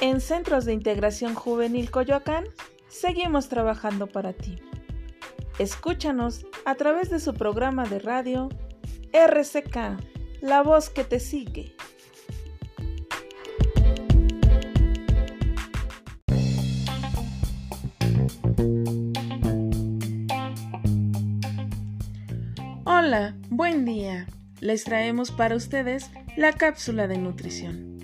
en Centros de Integración Juvenil Coyoacán seguimos trabajando para ti. Escúchanos a través de su programa de radio RCK, la voz que te sigue. Hola, buen día. Les traemos para ustedes la cápsula de nutrición.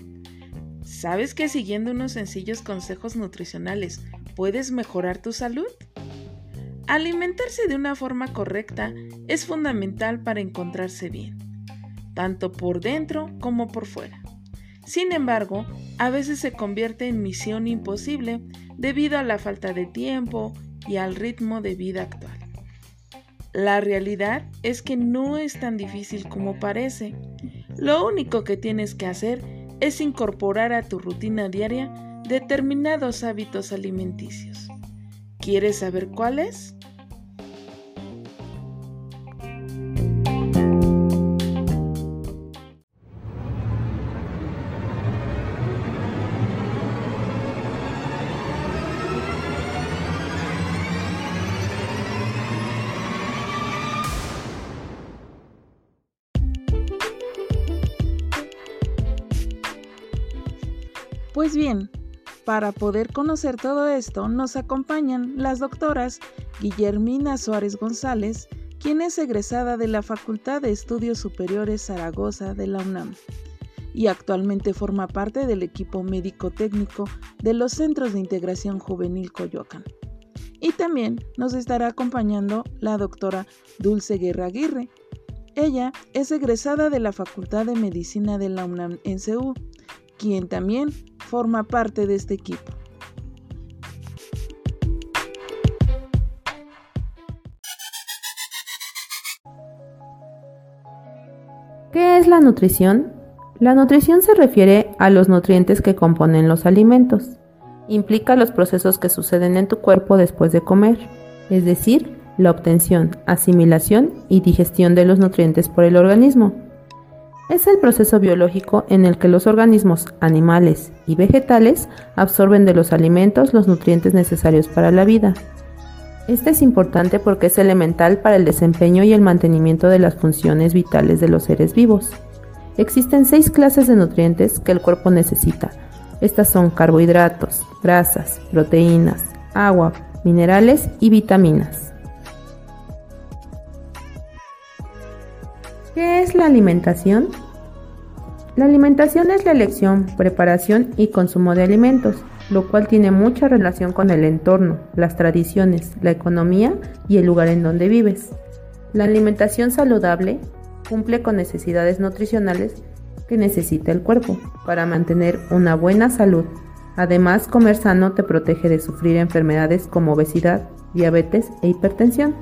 ¿Sabes que siguiendo unos sencillos consejos nutricionales puedes mejorar tu salud? Alimentarse de una forma correcta es fundamental para encontrarse bien, tanto por dentro como por fuera. Sin embargo, a veces se convierte en misión imposible debido a la falta de tiempo y al ritmo de vida actual. La realidad es que no es tan difícil como parece. Lo único que tienes que hacer es incorporar a tu rutina diaria determinados hábitos alimenticios. ¿Quieres saber cuáles? Pues bien, para poder conocer todo esto nos acompañan las doctoras Guillermina Suárez González, quien es egresada de la Facultad de Estudios Superiores Zaragoza de la UNAM y actualmente forma parte del equipo médico técnico de los Centros de Integración Juvenil Coyoacán. Y también nos estará acompañando la doctora Dulce Guerra Aguirre. Ella es egresada de la Facultad de Medicina de la UNAM en CEU quien también forma parte de este equipo. ¿Qué es la nutrición? La nutrición se refiere a los nutrientes que componen los alimentos. Implica los procesos que suceden en tu cuerpo después de comer, es decir, la obtención, asimilación y digestión de los nutrientes por el organismo. Es el proceso biológico en el que los organismos animales y vegetales absorben de los alimentos los nutrientes necesarios para la vida. Este es importante porque es elemental para el desempeño y el mantenimiento de las funciones vitales de los seres vivos. Existen seis clases de nutrientes que el cuerpo necesita. Estas son carbohidratos, grasas, proteínas, agua, minerales y vitaminas. ¿Qué es la alimentación? La alimentación es la elección, preparación y consumo de alimentos, lo cual tiene mucha relación con el entorno, las tradiciones, la economía y el lugar en donde vives. La alimentación saludable cumple con necesidades nutricionales que necesita el cuerpo para mantener una buena salud. Además, comer sano te protege de sufrir enfermedades como obesidad, diabetes e hipertensión.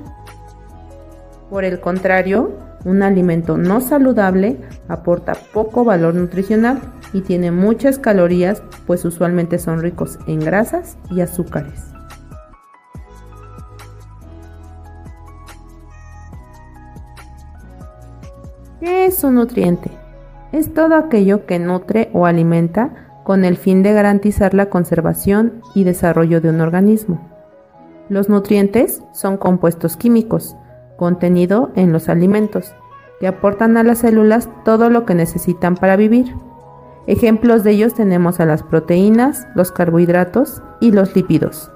Por el contrario, un alimento no saludable aporta poco valor nutricional y tiene muchas calorías, pues usualmente son ricos en grasas y azúcares. ¿Qué es un nutriente? Es todo aquello que nutre o alimenta con el fin de garantizar la conservación y desarrollo de un organismo. Los nutrientes son compuestos químicos contenido en los alimentos, que aportan a las células todo lo que necesitan para vivir. Ejemplos de ellos tenemos a las proteínas, los carbohidratos y los lípidos.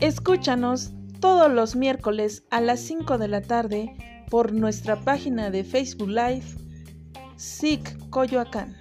Escúchanos todos los miércoles a las 5 de la tarde por nuestra página de Facebook Live, SIC Coyoacán.